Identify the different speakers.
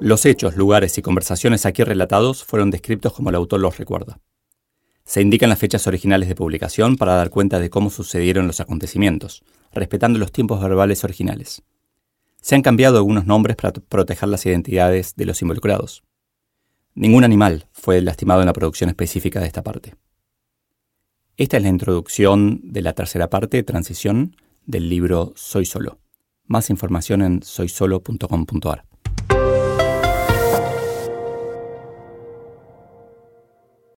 Speaker 1: Los hechos, lugares y conversaciones aquí relatados fueron descritos como el autor los recuerda. Se indican las fechas originales de publicación para dar cuenta de cómo sucedieron los acontecimientos, respetando los tiempos verbales originales. Se han cambiado algunos nombres para proteger las identidades de los involucrados. Ningún animal fue lastimado en la producción específica de esta parte. Esta es la introducción de la tercera parte, transición, del libro Soy Solo. Más información en soysolo.com.ar.